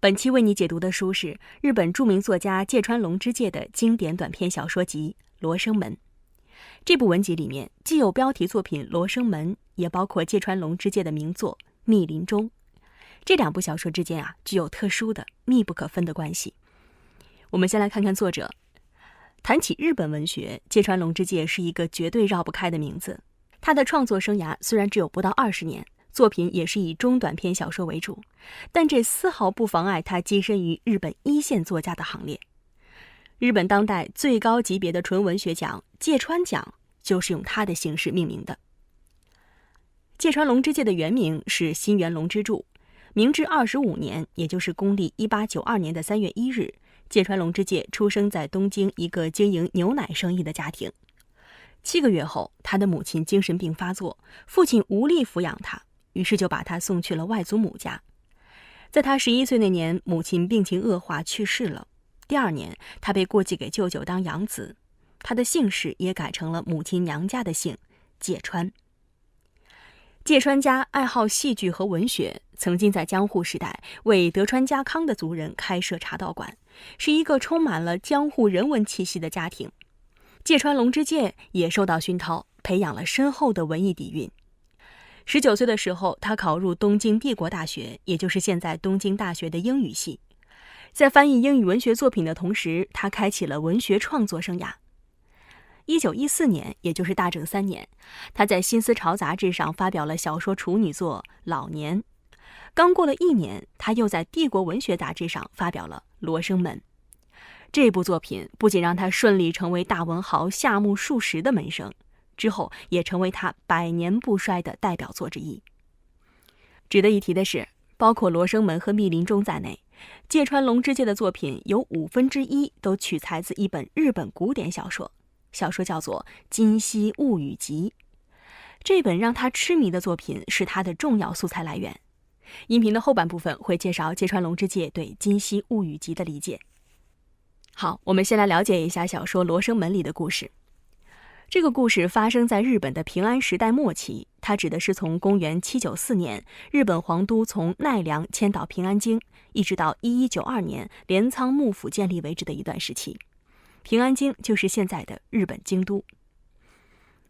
本期为你解读的书是日本著名作家芥川龙之介的经典短篇小说集《罗生门》。这部文集里面既有标题作品《罗生门》，也包括芥川龙之介的名作《密林中》。这两部小说之间啊，具有特殊的、密不可分的关系。我们先来看看作者。谈起日本文学，芥川龙之介是一个绝对绕不开的名字。他的创作生涯虽然只有不到二十年。作品也是以中短篇小说为主，但这丝毫不妨碍他跻身于日本一线作家的行列。日本当代最高级别的纯文学奖芥川奖就是用他的姓氏命名的。芥川龙之介的原名是新元龙之助，明治二十五年，也就是公历一八九二年的三月一日，芥川龙之介出生在东京一个经营牛奶生意的家庭。七个月后，他的母亲精神病发作，父亲无力抚养他。于是就把他送去了外祖母家。在他十一岁那年，母亲病情恶化去世了。第二年，他被过继给舅舅当养子，他的姓氏也改成了母亲娘家的姓芥川。芥川家爱好戏剧和文学，曾经在江户时代为德川家康的族人开设茶道馆，是一个充满了江户人文气息的家庭。芥川龙之介也受到熏陶，培养了深厚的文艺底蕴。十九岁的时候，他考入东京帝国大学，也就是现在东京大学的英语系。在翻译英语文学作品的同时，他开启了文学创作生涯。一九一四年，也就是大正三年，他在《新思潮》杂志上发表了小说处女作《老年》。刚过了一年，他又在《帝国文学》杂志上发表了《罗生门》。这部作品不仅让他顺利成为大文豪夏目漱石的门生。之后也成为他百年不衰的代表作之一。值得一提的是，包括《罗生门》和《密林中》在内，芥川龙之介的作品有五分之一都取材自一本日本古典小说，小说叫做《今昔物语集》。这本让他痴迷的作品是他的重要素材来源。音频的后半部分会介绍芥川龙之介对《今昔物语集》的理解。好，我们先来了解一下小说《罗生门》里的故事。这个故事发生在日本的平安时代末期，它指的是从公元794年日本皇都从奈良迁到平安京，一直到1192年镰仓幕府建立为止的一段时期。平安京就是现在的日本京都。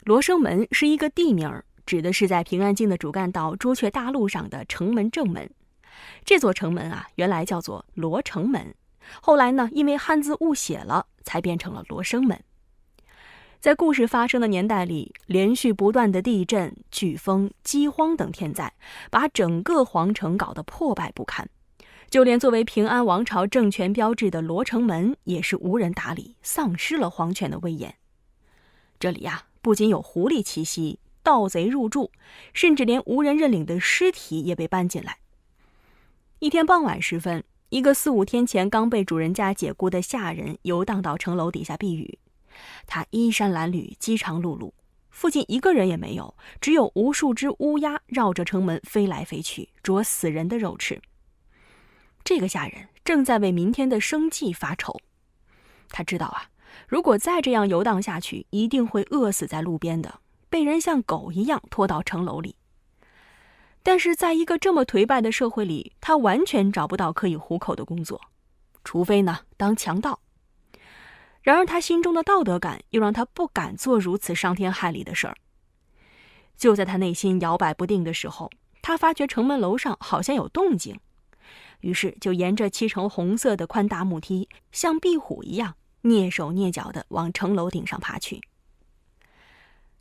罗生门是一个地名，指的是在平安京的主干道朱雀大路上的城门正门。这座城门啊，原来叫做罗城门，后来呢，因为汉字误写了，才变成了罗生门。在故事发生的年代里，连续不断的地震、飓风、饥荒等天灾，把整个皇城搞得破败不堪。就连作为平安王朝政权标志的罗城门，也是无人打理，丧失了皇权的威严。这里呀，不仅有狐狸栖息、盗贼入住，甚至连无人认领的尸体也被搬进来。一天傍晚时分，一个四五天前刚被主人家解雇的下人游荡到城楼底下避雨。他衣衫褴褛，饥肠辘辘，附近一个人也没有，只有无数只乌鸦绕着城门飞来飞去，啄死人的肉吃。这个下人正在为明天的生计发愁，他知道啊，如果再这样游荡下去，一定会饿死在路边的，被人像狗一样拖到城楼里。但是，在一个这么颓败的社会里，他完全找不到可以糊口的工作，除非呢，当强盗。然而，他心中的道德感又让他不敢做如此伤天害理的事儿。就在他内心摇摆不定的时候，他发觉城门楼上好像有动静，于是就沿着漆成红色的宽大木梯，像壁虎一样蹑手蹑脚地往城楼顶上爬去。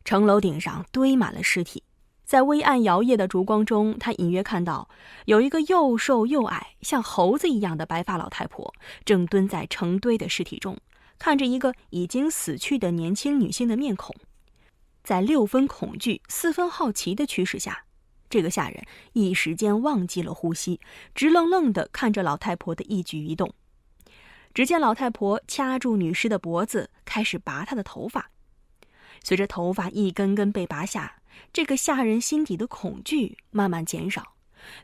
城楼顶上堆满了尸体，在微暗摇曳的烛光中，他隐约看到有一个又瘦又矮、像猴子一样的白发老太婆，正蹲在成堆的尸体中。看着一个已经死去的年轻女性的面孔，在六分恐惧、四分好奇的驱使下，这个下人一时间忘记了呼吸，直愣愣地看着老太婆的一举一动。只见老太婆掐住女尸的脖子，开始拔她的头发。随着头发一根根被拔下，这个下人心底的恐惧慢慢减少，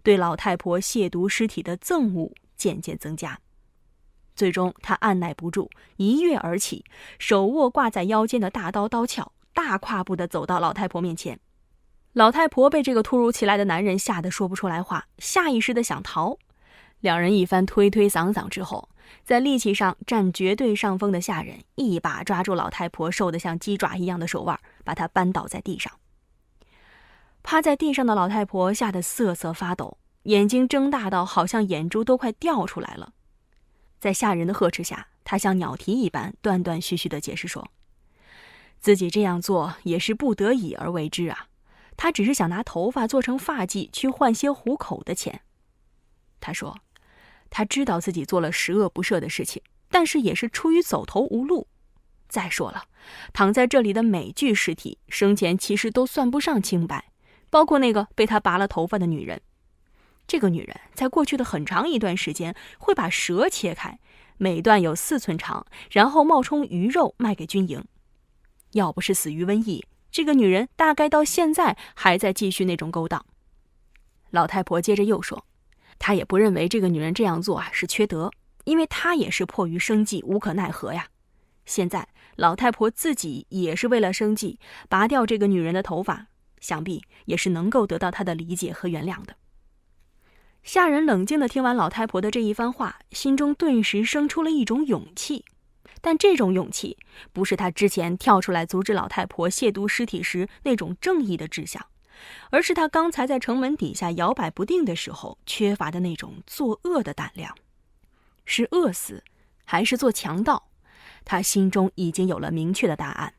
对老太婆亵渎尸体的憎恶渐渐增加。最终，他按耐不住，一跃而起，手握挂在腰间的大刀刀鞘，大跨步地走到老太婆面前。老太婆被这个突如其来的男人吓得说不出来话，下意识地想逃。两人一番推推搡搡之后，在力气上占绝对上风的下人一把抓住老太婆瘦得像鸡爪一样的手腕，把她扳倒在地上。趴在地上的老太婆吓得瑟瑟发抖，眼睛睁大到好像眼珠都快掉出来了。在下人的呵斥下，她像鸟啼一般断断续续地解释说：“自己这样做也是不得已而为之啊，她只是想拿头发做成发髻去换些糊口的钱。”她说。他知道自己做了十恶不赦的事情，但是也是出于走投无路。再说了，躺在这里的每具尸体生前其实都算不上清白，包括那个被他拔了头发的女人。这个女人在过去的很长一段时间会把蛇切开，每段有四寸长，然后冒充鱼肉卖给军营。要不是死于瘟疫，这个女人大概到现在还在继续那种勾当。老太婆接着又说。她也不认为这个女人这样做啊是缺德，因为她也是迫于生计无可奈何呀。现在老太婆自己也是为了生计拔掉这个女人的头发，想必也是能够得到她的理解和原谅的。下人冷静的听完老太婆的这一番话，心中顿时生出了一种勇气，但这种勇气不是他之前跳出来阻止老太婆亵渎尸体时那种正义的志向。而是他刚才在城门底下摇摆不定的时候缺乏的那种作恶的胆量，是饿死，还是做强盗？他心中已经有了明确的答案。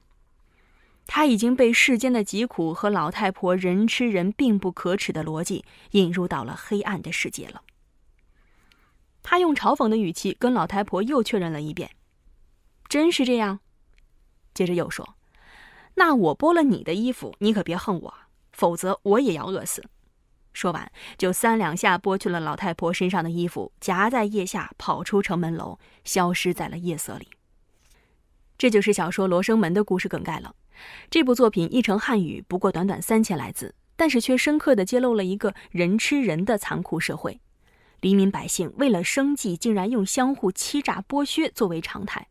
他已经被世间的疾苦和老太婆人吃人并不可耻的逻辑引入到了黑暗的世界了。他用嘲讽的语气跟老太婆又确认了一遍：“真是这样？”接着又说：“那我剥了你的衣服，你可别恨我。”否则我也要饿死。说完，就三两下剥去了老太婆身上的衣服，夹在腋下，跑出城门楼，消失在了夜色里。这就是小说《罗生门》的故事梗概了。这部作品译成汉语不过短短三千来字，但是却深刻地揭露了一个人吃人的残酷社会。黎民百姓为了生计，竟然用相互欺诈剥削作为常态。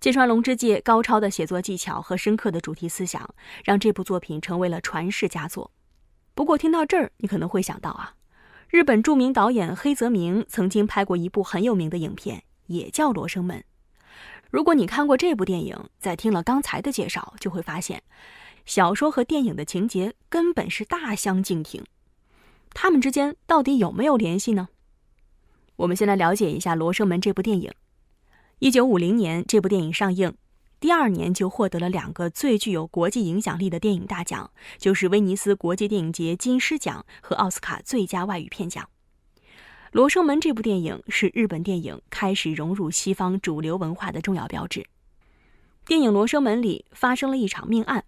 芥川龙之介高超的写作技巧和深刻的主题思想，让这部作品成为了传世佳作。不过，听到这儿，你可能会想到啊，日本著名导演黑泽明曾经拍过一部很有名的影片，也叫《罗生门》。如果你看过这部电影，在听了刚才的介绍，就会发现，小说和电影的情节根本是大相径庭。他们之间到底有没有联系呢？我们先来了解一下《罗生门》这部电影。一九五零年，这部电影上映，第二年就获得了两个最具有国际影响力的电影大奖，就是威尼斯国际电影节金狮奖和奥斯卡最佳外语片奖。《罗生门》这部电影是日本电影开始融入西方主流文化的重要标志。电影《罗生门》里发生了一场命案，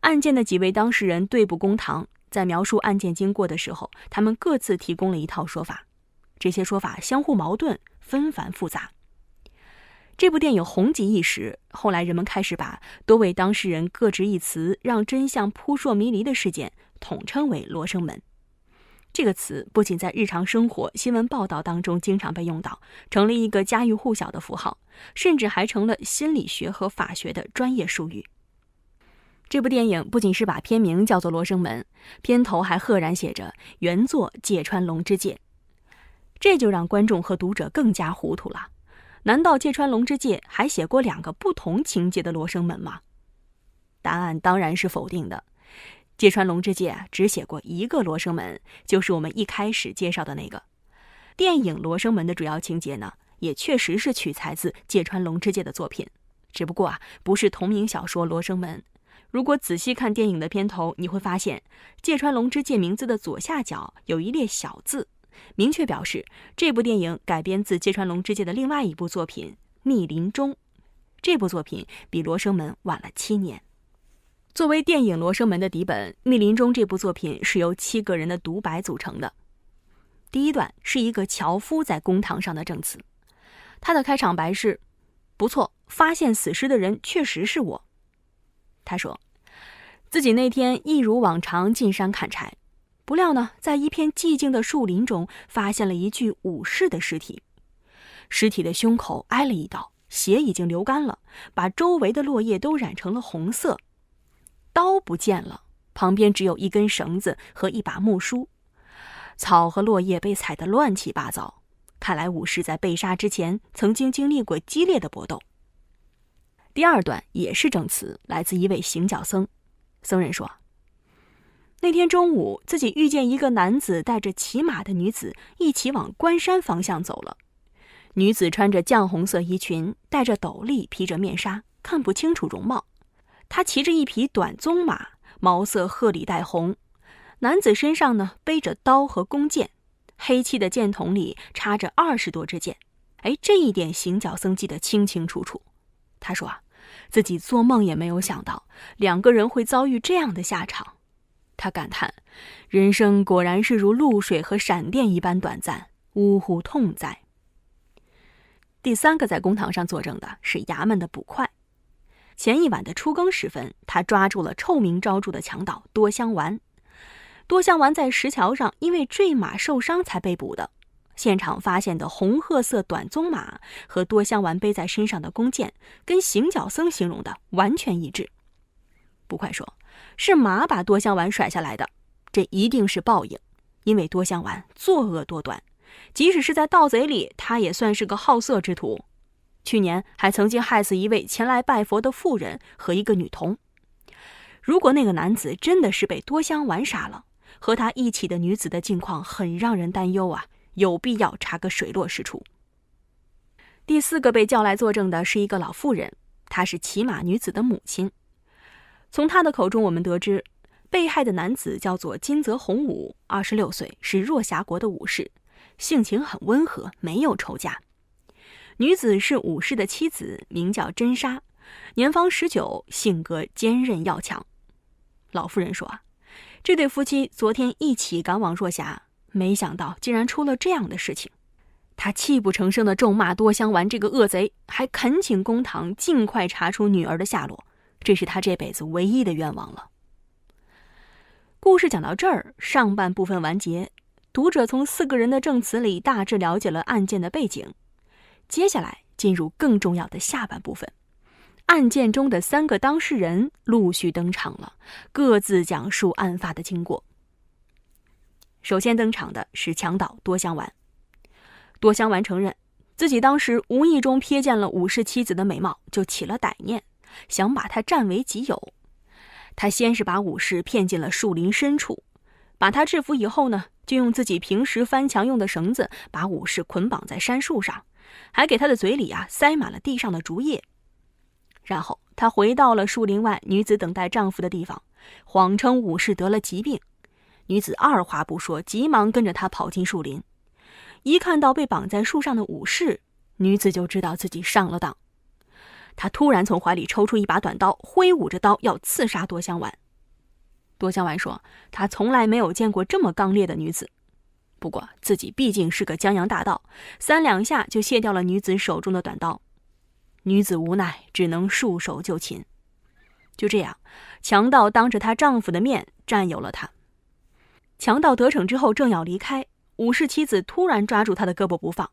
案件的几位当事人对簿公堂，在描述案件经过的时候，他们各自提供了一套说法，这些说法相互矛盾，纷繁复杂。这部电影红极一时，后来人们开始把多位当事人各执一词，让真相扑朔迷离的事件统称为“罗生门”。这个词不仅在日常生活新闻报道当中经常被用到，成了一个家喻户晓的符号，甚至还成了心理学和法学的专业术语。这部电影不仅是把片名叫做《罗生门》，片头还赫然写着“原作芥川龙之介”，这就让观众和读者更加糊涂了。难道芥川龙之介还写过两个不同情节的《罗生门》吗？答案当然是否定的。芥川龙之介只写过一个《罗生门》，就是我们一开始介绍的那个。电影《罗生门》的主要情节呢，也确实是取材自芥川龙之介的作品，只不过啊，不是同名小说《罗生门》。如果仔细看电影的片头，你会发现芥川龙之介名字的左下角有一列小字。明确表示，这部电影改编自芥川龙之介的另外一部作品《密林中》。这部作品比《罗生门》晚了七年。作为电影《罗生门》的底本，《密林中》这部作品是由七个人的独白组成的。第一段是一个樵夫在公堂上的证词，他的开场白是：“不错，发现死尸的人确实是我。”他说，自己那天一如往常进山砍柴。不料呢，在一片寂静的树林中，发现了一具武士的尸体。尸体的胸口挨了一刀，血已经流干了，把周围的落叶都染成了红色。刀不见了，旁边只有一根绳子和一把木梳。草和落叶被踩得乱七八糟，看来武士在被杀之前曾经经历过激烈的搏斗。第二段也是证词，来自一位行脚僧。僧人说：“那天中午，自己遇见一个男子带着骑马的女子一起往关山方向走了。女子穿着绛红色衣裙，戴着斗笠，披着面纱，看不清楚容貌。他骑着一匹短鬃马，毛色褐里带红。男子身上呢背着刀和弓箭，黑漆的箭筒里插着二十多支箭。哎，这一点行脚僧记得清清楚楚。他说啊。”自己做梦也没有想到，两个人会遭遇这样的下场。他感叹：“人生果然是如露水和闪电一般短暂，呜呼痛哉！”第三个在公堂上作证的是衙门的捕快。前一晚的初更时分，他抓住了臭名昭著的强盗多香丸。多香丸在石桥上因为坠马受伤才被捕的。现场发现的红褐色短鬃马和多香丸背在身上的弓箭，跟行脚僧形容的完全一致。捕快说：“是马把多香丸甩下来的，这一定是报应，因为多香丸作恶多端，即使是在盗贼里，他也算是个好色之徒。去年还曾经害死一位前来拜佛的妇人和一个女童。如果那个男子真的是被多香丸杀了，和他一起的女子的境况很让人担忧啊。”有必要查个水落石出。第四个被叫来作证的是一个老妇人，她是骑马女子的母亲。从她的口中，我们得知，被害的男子叫做金泽弘武，二十六岁，是若霞国的武士，性情很温和，没有仇家。女子是武士的妻子，名叫真沙，年方十九，性格坚韧要强。老妇人说：“啊这对夫妻昨天一起赶往若霞。”没想到竟然出了这样的事情，他泣不成声的咒骂多香丸这个恶贼，还恳请公堂尽快查出女儿的下落，这是他这辈子唯一的愿望了。故事讲到这儿，上半部分完结，读者从四个人的证词里大致了解了案件的背景，接下来进入更重要的下半部分，案件中的三个当事人陆续登场了，各自讲述案发的经过。首先登场的是强盗多香丸。多香丸承认自己当时无意中瞥见了武士妻子的美貌，就起了歹念，想把她占为己有。他先是把武士骗进了树林深处，把他制服以后呢，就用自己平时翻墙用的绳子把武士捆绑在杉树上，还给他的嘴里啊塞满了地上的竹叶。然后他回到了树林外女子等待丈夫的地方，谎称武士得了疾病。女子二话不说，急忙跟着他跑进树林。一看到被绑在树上的武士，女子就知道自己上了当。她突然从怀里抽出一把短刀，挥舞着刀要刺杀多香丸。多香丸说：“他从来没有见过这么刚烈的女子，不过自己毕竟是个江洋大盗，三两下就卸掉了女子手中的短刀。”女子无奈，只能束手就擒。就这样，强盗当着她丈夫的面占有了她。强盗得逞之后，正要离开，武士妻子突然抓住他的胳膊不放，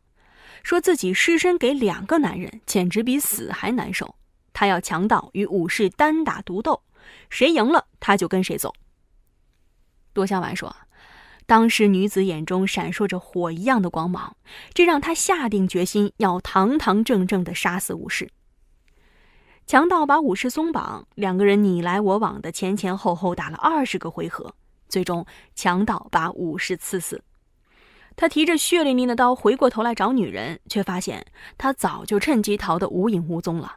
说自己失身给两个男人，简直比死还难受。他要强盗与武士单打独斗，谁赢了他就跟谁走。多香丸说，当时女子眼中闪烁着火一样的光芒，这让他下定决心要堂堂正正的杀死武士。强盗把武士松绑，两个人你来我往的前前后后打了二十个回合。最终，强盗把武士刺死。他提着血淋淋的刀回过头来找女人，却发现他早就趁机逃得无影无踪了。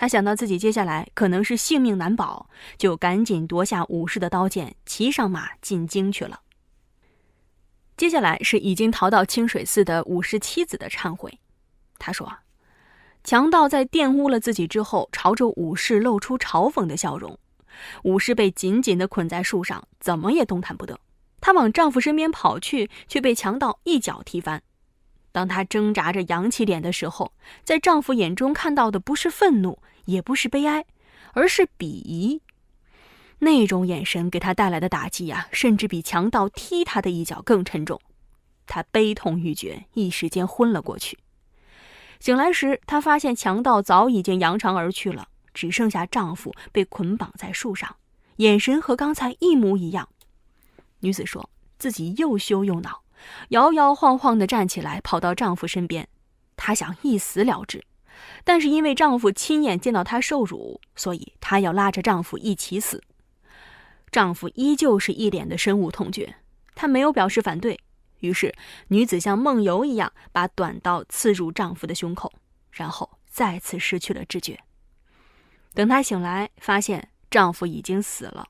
他想到自己接下来可能是性命难保，就赶紧夺下武士的刀剑，骑上马进京去了。接下来是已经逃到清水寺的武士妻子的忏悔。他说：“强盗在玷污了自己之后，朝着武士露出嘲讽的笑容。”武士被紧紧地捆在树上，怎么也动弹不得。她往丈夫身边跑去，却被强盗一脚踢翻。当她挣扎着扬起脸的时候，在丈夫眼中看到的不是愤怒，也不是悲哀，而是鄙夷。那种眼神给她带来的打击呀，甚至比强盗踢她的一脚更沉重。她悲痛欲绝，一时间昏了过去。醒来时，她发现强盗早已经扬长而去了。只剩下丈夫被捆绑在树上，眼神和刚才一模一样。女子说自己又羞又恼，摇摇晃晃地站起来，跑到丈夫身边。她想一死了之，但是因为丈夫亲眼见到她受辱，所以她要拉着丈夫一起死。丈夫依旧是一脸的深恶痛绝，他没有表示反对。于是，女子像梦游一样把短刀刺入丈夫的胸口，然后再次失去了知觉。等她醒来，发现丈夫已经死了。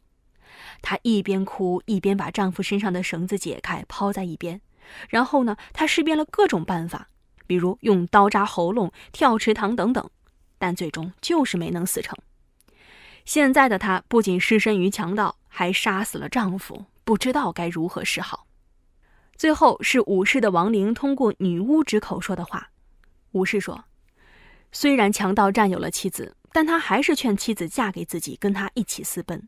她一边哭一边把丈夫身上的绳子解开，抛在一边。然后呢，她试遍了各种办法，比如用刀扎喉咙、跳池塘等等，但最终就是没能死成。现在的她不仅失身于强盗，还杀死了丈夫，不知道该如何是好。最后是武士的亡灵通过女巫之口说的话。武士说：“虽然强盗占有了妻子，但他还是劝妻子嫁给自己，跟他一起私奔。”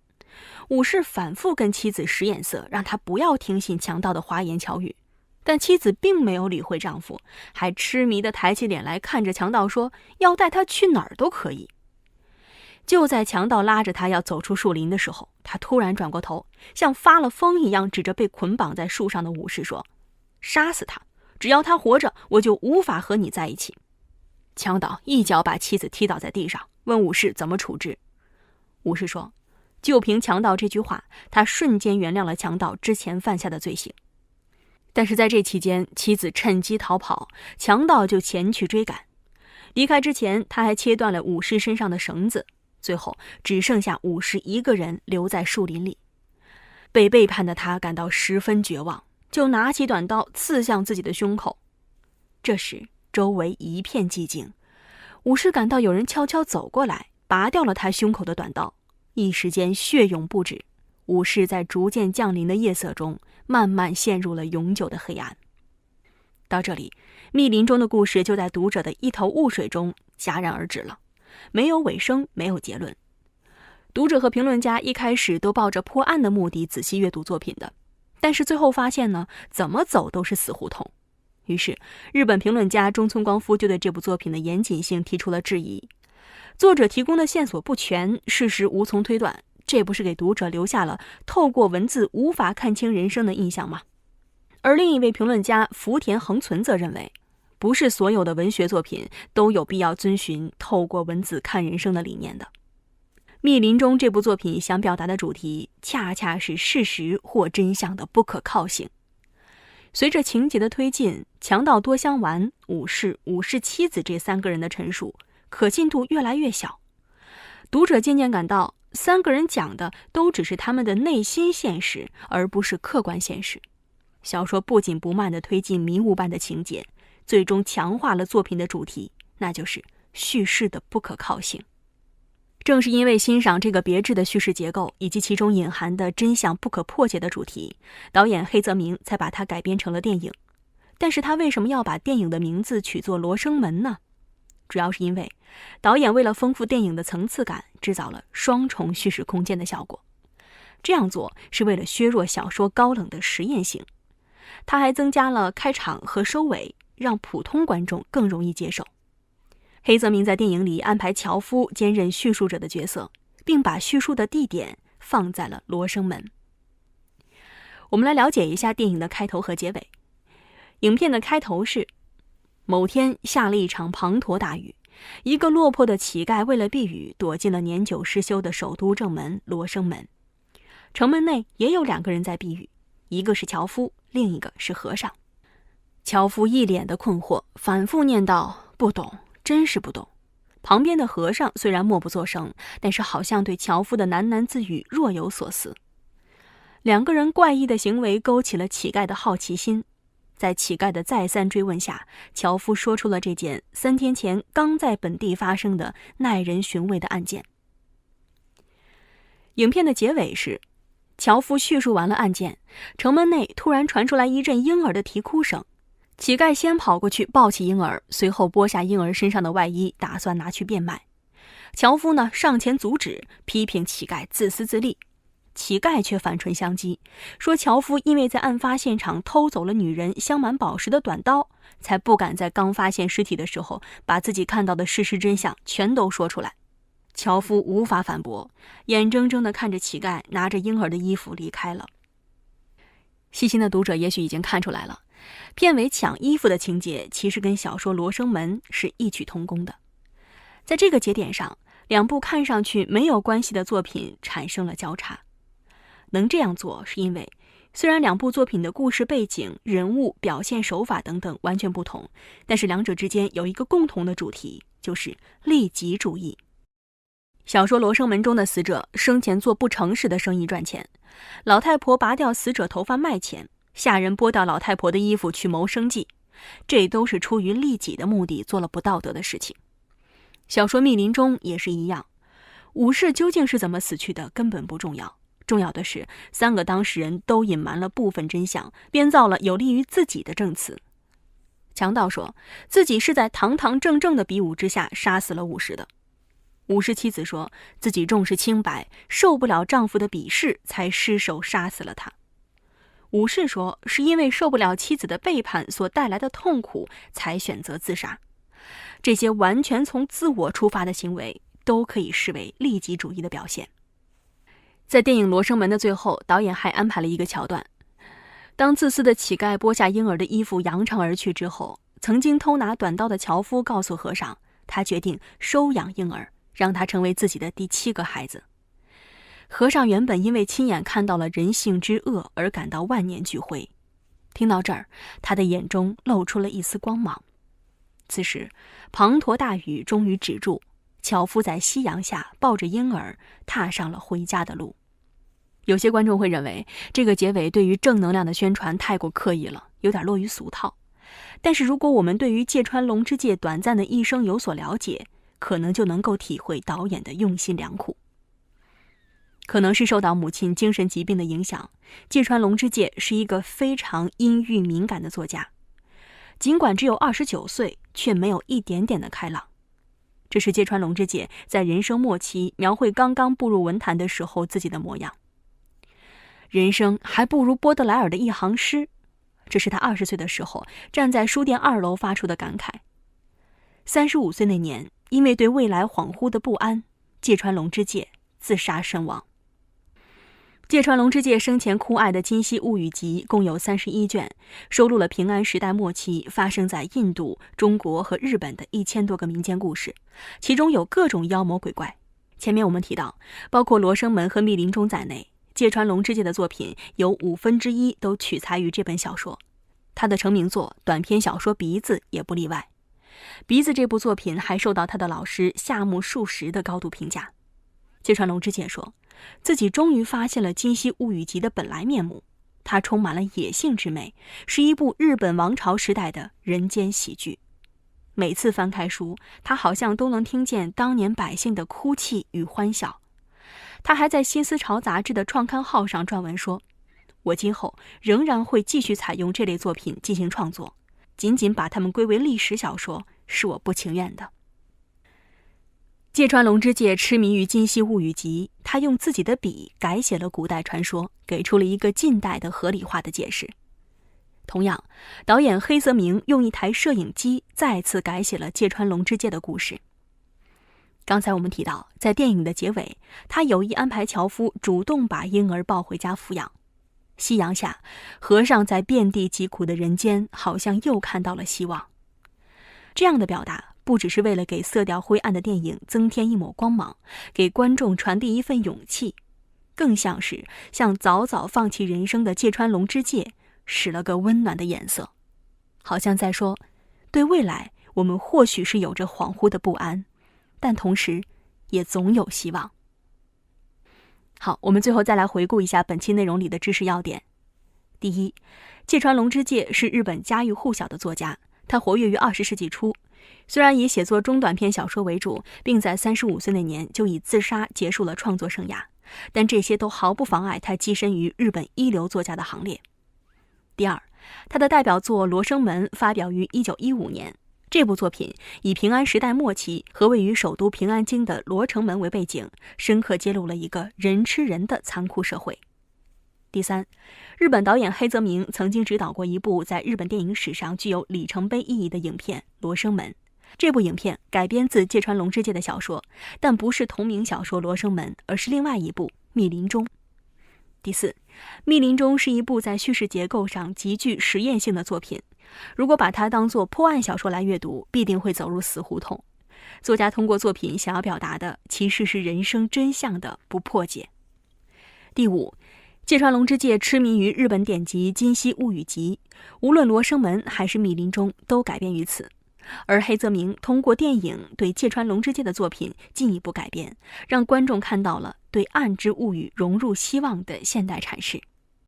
武士反复跟妻子使眼色，让他不要听信强盗的花言巧语，但妻子并没有理会丈夫，还痴迷地抬起脸来看着强盗，说：“要带他去哪儿都可以。”就在强盗拉着他要走出树林的时候，他突然转过头，像发了疯一样指着被捆绑在树上的武士说：“杀死他！只要他活着，我就无法和你在一起。”强盗一脚把妻子踢倒在地上，问武士怎么处置。武士说：“就凭强盗这句话，他瞬间原谅了强盗之前犯下的罪行。但是在这期间，妻子趁机逃跑，强盗就前去追赶。离开之前，他还切断了武士身上的绳子。”最后只剩下武士一个人留在树林里，被背叛的他感到十分绝望，就拿起短刀刺向自己的胸口。这时周围一片寂静，武士感到有人悄悄走过来，拔掉了他胸口的短刀，一时间血涌不止。武士在逐渐降临的夜色中，慢慢陷入了永久的黑暗。到这里，密林中的故事就在读者的一头雾水中戛然而止了。没有尾声，没有结论。读者和评论家一开始都抱着破案的目的仔细阅读作品的，但是最后发现呢，怎么走都是死胡同。于是，日本评论家中村光夫就对这部作品的严谨性提出了质疑：作者提供的线索不全，事实无从推断，这不是给读者留下了透过文字无法看清人生的印象吗？而另一位评论家福田恒存则认为。不是所有的文学作品都有必要遵循透过文字看人生的理念的。密林中这部作品想表达的主题，恰恰是事实或真相的不可靠性。随着情节的推进，强盗多香丸、武士、武士妻子这三个人的陈述可信度越来越小，读者渐渐感到三个人讲的都只是他们的内心现实，而不是客观现实。小说不紧不慢地推进迷雾般的情节。最终强化了作品的主题，那就是叙事的不可靠性。正是因为欣赏这个别致的叙事结构以及其中隐含的真相不可破解的主题，导演黑泽明才把它改编成了电影。但是他为什么要把电影的名字取作《罗生门》呢？主要是因为导演为了丰富电影的层次感，制造了双重叙事空间的效果。这样做是为了削弱小说高冷的实验性。他还增加了开场和收尾。让普通观众更容易接受。黑泽明在电影里安排樵夫兼任叙述者的角色，并把叙述的地点放在了罗生门。我们来了解一下电影的开头和结尾。影片的开头是：某天下了一场滂沱大雨，一个落魄的乞丐为了避雨，躲进了年久失修的首都正门罗生门。城门内也有两个人在避雨，一个是樵夫，另一个是和尚。樵夫一脸的困惑，反复念道：“不懂，真是不懂。”旁边的和尚虽然默不作声，但是好像对樵夫的喃喃自语若有所思。两个人怪异的行为勾起了乞丐的好奇心，在乞丐的再三追问下，樵夫说出了这件三天前刚在本地发生的耐人寻味的案件。影片的结尾是，樵夫叙述完了案件，城门内突然传出来一阵婴儿的啼哭声。乞丐先跑过去抱起婴儿，随后剥下婴儿身上的外衣，打算拿去变卖。樵夫呢上前阻止，批评乞丐自私自利。乞丐却反唇相讥，说樵夫因为在案发现场偷走了女人镶满宝石的短刀，才不敢在刚发现尸体的时候把自己看到的事实真相全都说出来。樵夫无法反驳，眼睁睁地看着乞丐拿着婴儿的衣服离开了。细心的读者也许已经看出来了。片尾抢衣服的情节其实跟小说《罗生门》是异曲同工的。在这个节点上，两部看上去没有关系的作品产生了交叉。能这样做，是因为虽然两部作品的故事背景、人物、表现手法等等完全不同，但是两者之间有一个共同的主题，就是利己主义。小说《罗生门》中的死者生前做不诚实的生意赚钱，老太婆拔掉死者头发卖钱，下人剥掉老太婆的衣服去谋生计，这都是出于利己的目的做了不道德的事情。小说《密林》中也是一样，武士究竟是怎么死去的根本不重要，重要的是三个当事人都隐瞒了部分真相，编造了有利于自己的证词。强盗说自己是在堂堂正正的比武之下杀死了武士的。武士妻子说自己重视清白，受不了丈夫的鄙视，才失手杀死了他。武士说是因为受不了妻子的背叛所带来的痛苦，才选择自杀。这些完全从自我出发的行为，都可以视为利己主义的表现。在电影《罗生门》的最后，导演还安排了一个桥段：当自私的乞丐剥下婴儿的衣服扬长而去之后，曾经偷拿短刀的樵夫告诉和尚，他决定收养婴儿。让他成为自己的第七个孩子。和尚原本因为亲眼看到了人性之恶而感到万念俱灰，听到这儿，他的眼中露出了一丝光芒。此时，滂沱大雨终于止住，樵夫在夕阳下抱着婴儿，踏上了回家的路。有些观众会认为，这个结尾对于正能量的宣传太过刻意了，有点落于俗套。但是，如果我们对于芥川龙之介短暂的一生有所了解，可能就能够体会导演的用心良苦。可能是受到母亲精神疾病的影响，芥川龙之介是一个非常阴郁敏感的作家。尽管只有二十九岁，却没有一点点的开朗。这是芥川龙之介在人生末期描绘刚刚步入文坛的时候自己的模样。人生还不如波德莱尔的一行诗，这是他二十岁的时候站在书店二楼发出的感慨。三十五岁那年。因为对未来恍惚的不安，芥川龙之介自杀身亡。芥川龙之介生前酷爱的《今昔物语集》共有三十一卷，收录了平安时代末期发生在印度、中国和日本的一千多个民间故事，其中有各种妖魔鬼怪。前面我们提到，包括《罗生门》和《密林中》在内，芥川龙之介的作品有五分之一都取材于这本小说，他的成名作短篇小说《鼻子》也不例外。鼻子这部作品还受到他的老师夏目漱石的高度评价。芥川龙之介说，自己终于发现了《今昔物语集》的本来面目，它充满了野性之美，是一部日本王朝时代的人间喜剧。每次翻开书，他好像都能听见当年百姓的哭泣与欢笑。他还在《新思潮》杂志的创刊号上撰文说：“我今后仍然会继续采用这类作品进行创作。”仅仅把它们归为历史小说是我不情愿的。芥川龙之介痴迷于《今昔物语集》，他用自己的笔改写了古代传说，给出了一个近代的合理化的解释。同样，导演黑泽明用一台摄影机再次改写了芥川龙之介的故事。刚才我们提到，在电影的结尾，他有意安排樵夫主动把婴儿抱回家抚养。夕阳下，和尚在遍地疾苦的人间，好像又看到了希望。这样的表达，不只是为了给色调灰暗的电影增添一抹光芒，给观众传递一份勇气，更像是向早早放弃人生的芥川龙之介使了个温暖的眼色，好像在说：对未来，我们或许是有着恍惚的不安，但同时，也总有希望。好，我们最后再来回顾一下本期内容里的知识要点。第一，芥川龙之介是日本家喻户晓的作家，他活跃于二十世纪初，虽然以写作中短篇小说为主，并在三十五岁那年就以自杀结束了创作生涯，但这些都毫不妨碍他跻身于日本一流作家的行列。第二，他的代表作《罗生门》发表于一九一五年。这部作品以平安时代末期和位于首都平安京的罗城门为背景，深刻揭露了一个人吃人的残酷社会。第三，日本导演黑泽明曾经执导过一部在日本电影史上具有里程碑意义的影片《罗生门》。这部影片改编自芥川龙之介的小说，但不是同名小说《罗生门》，而是另外一部《密林中》。第四，《密林中》是一部在叙事结构上极具实验性的作品，如果把它当作破案小说来阅读，必定会走入死胡同。作家通过作品想要表达的，其实是人生真相的不破解。第五，芥川龙之介痴迷于日本典籍《今昔物语集》，无论《罗生门》还是《密林中》，都改编于此。而黑泽明通过电影对芥川龙之介的作品进一步改编，让观众看到了对暗之物语融入希望的现代阐释。